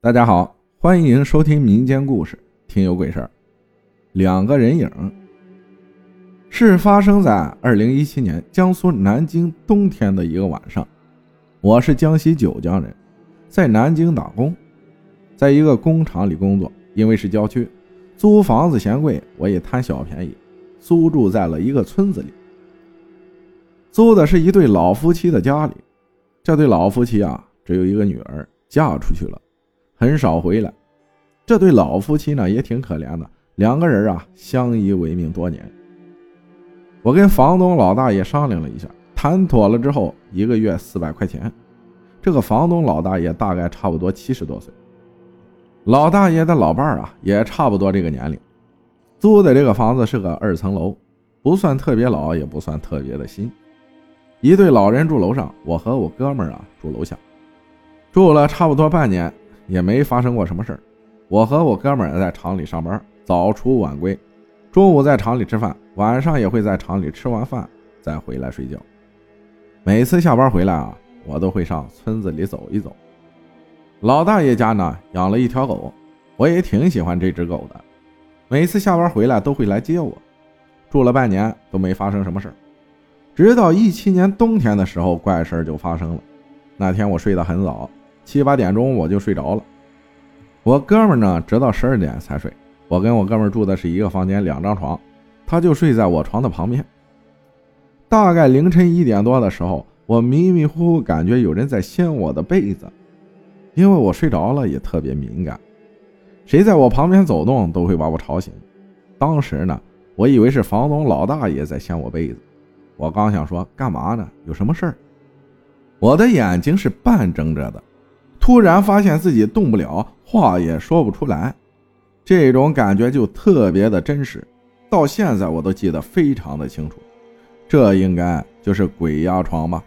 大家好，欢迎收听民间故事，听有鬼事儿。两个人影，是发生在二零一七年江苏南京冬天的一个晚上。我是江西九江人，在南京打工，在一个工厂里工作。因为是郊区，租房子嫌贵，我也贪小便宜，租住在了一个村子里。租的是一对老夫妻的家里。这对老夫妻啊，只有一个女儿，嫁出去了。很少回来，这对老夫妻呢也挺可怜的，两个人啊相依为命多年。我跟房东老大爷商量了一下，谈妥了之后，一个月四百块钱。这个房东老大爷大概差不多七十多岁，老大爷的老伴儿啊也差不多这个年龄。租的这个房子是个二层楼，不算特别老，也不算特别的新。一对老人住楼上，我和我哥们儿啊住楼下，住了差不多半年。也没发生过什么事儿。我和我哥们儿在厂里上班，早出晚归，中午在厂里吃饭，晚上也会在厂里吃完饭再回来睡觉。每次下班回来啊，我都会上村子里走一走。老大爷家呢养了一条狗，我也挺喜欢这只狗的。每次下班回来都会来接我。住了半年都没发生什么事儿，直到一七年冬天的时候，怪事儿就发生了。那天我睡得很早。七八点钟我就睡着了，我哥们呢，直到十二点才睡。我跟我哥们住的是一个房间，两张床，他就睡在我床的旁边。大概凌晨一点多的时候，我迷迷糊糊感觉有人在掀我的被子，因为我睡着了也特别敏感，谁在我旁边走动都会把我吵醒。当时呢，我以为是房东老大爷在掀我被子，我刚想说干嘛呢？有什么事儿？我的眼睛是半睁着的。突然发现自己动不了，话也说不出来，这种感觉就特别的真实，到现在我都记得非常的清楚。这应该就是鬼压床吧？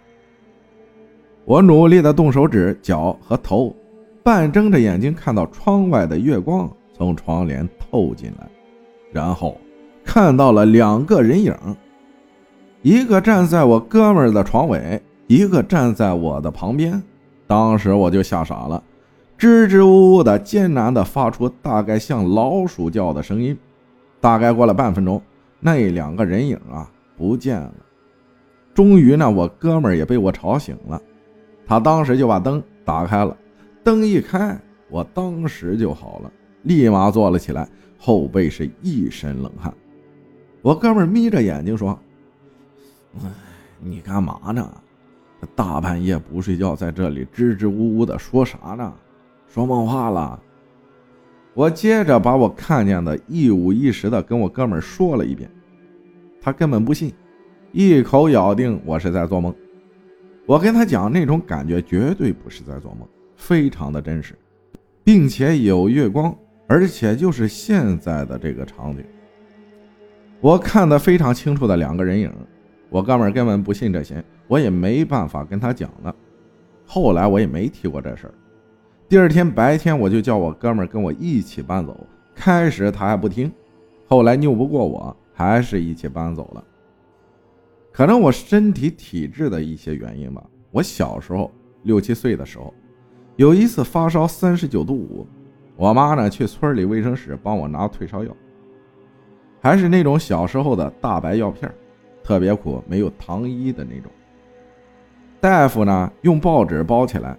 我努力的动手指、脚和头，半睁着眼睛看到窗外的月光从窗帘透进来，然后看到了两个人影，一个站在我哥们儿的床尾，一个站在我的旁边。当时我就吓傻了，支支吾吾的、艰难的发出大概像老鼠叫的声音。大概过了半分钟，那两个人影啊不见了。终于呢，我哥们也被我吵醒了，他当时就把灯打开了。灯一开，我当时就好了，立马坐了起来，后背是一身冷汗。我哥们眯着眼睛说：“哎，你干嘛呢？”大半夜不睡觉，在这里支支吾吾的说啥呢？说梦话了。我接着把我看见的一五一十的跟我哥们说了一遍，他根本不信，一口咬定我是在做梦。我跟他讲，那种感觉绝对不是在做梦，非常的真实，并且有月光，而且就是现在的这个场景，我看得非常清楚的两个人影。我哥们儿根本不信这些，我也没办法跟他讲了。后来我也没提过这事儿。第二天白天我就叫我哥们儿跟我一起搬走，开始他还不听，后来拗不过我，还是一起搬走了。可能我身体体质的一些原因吧。我小时候六七岁的时候，有一次发烧三十九度五，我妈呢去村里卫生室帮我拿退烧药，还是那种小时候的大白药片儿。特别苦，没有糖衣的那种。大夫呢，用报纸包起来，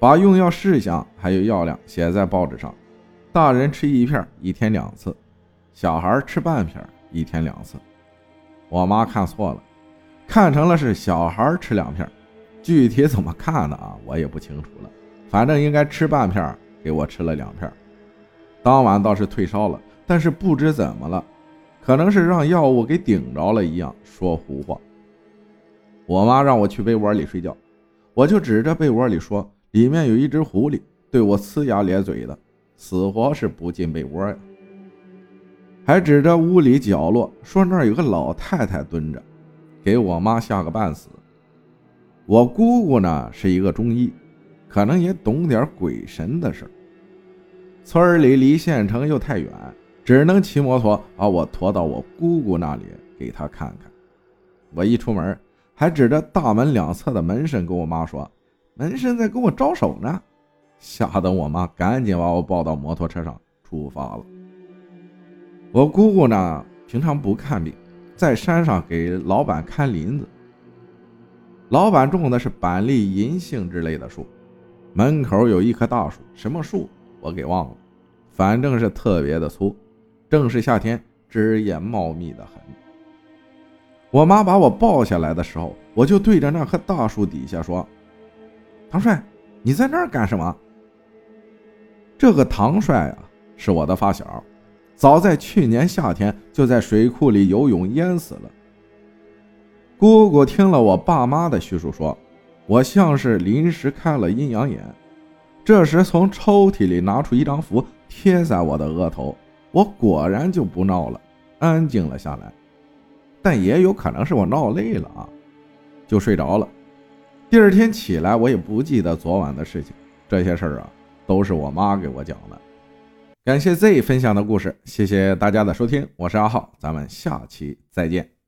把用药事项还有药量写在报纸上。大人吃一片，一天两次；小孩吃半片，一天两次。我妈看错了，看成了是小孩吃两片。具体怎么看的啊，我也不清楚了。反正应该吃半片，给我吃了两片。当晚倒是退烧了，但是不知怎么了。可能是让药物给顶着了一样，说胡话。我妈让我去被窝里睡觉，我就指着被窝里说：“里面有一只狐狸，对我呲牙咧嘴的，死活是不进被窝呀。”还指着屋里角落说：“那儿有个老太太蹲着，给我妈吓个半死。”我姑姑呢是一个中医，可能也懂点鬼神的事村里离县城又太远。只能骑摩托把我驮到我姑姑那里给她看看。我一出门，还指着大门两侧的门神跟我妈说：“门神在跟我招手呢。”吓得我妈赶紧把我抱到摩托车上出发了。我姑姑呢，平常不看病，在山上给老板看林子。老板种的是板栗、银杏之类的树，门口有一棵大树，什么树我给忘了，反正是特别的粗，正是夏天，枝叶茂密的很。我妈把我抱下来的时候，我就对着那棵大树底下说：“唐帅，你在那儿干什么？”这个唐帅啊，是我的发小，早在去年夏天就在水库里游泳淹死了。姑姑听了我爸妈的叙述，说：“我像是临时开了阴阳眼。”这时从抽屉里拿出一张符，贴在我的额头，我果然就不闹了，安静了下来。但也有可能是我闹累了啊，就睡着了。第二天起来，我也不记得昨晚的事情。这些事儿啊，都是我妈给我讲的。感谢 Z 分享的故事，谢谢大家的收听，我是阿浩，咱们下期再见。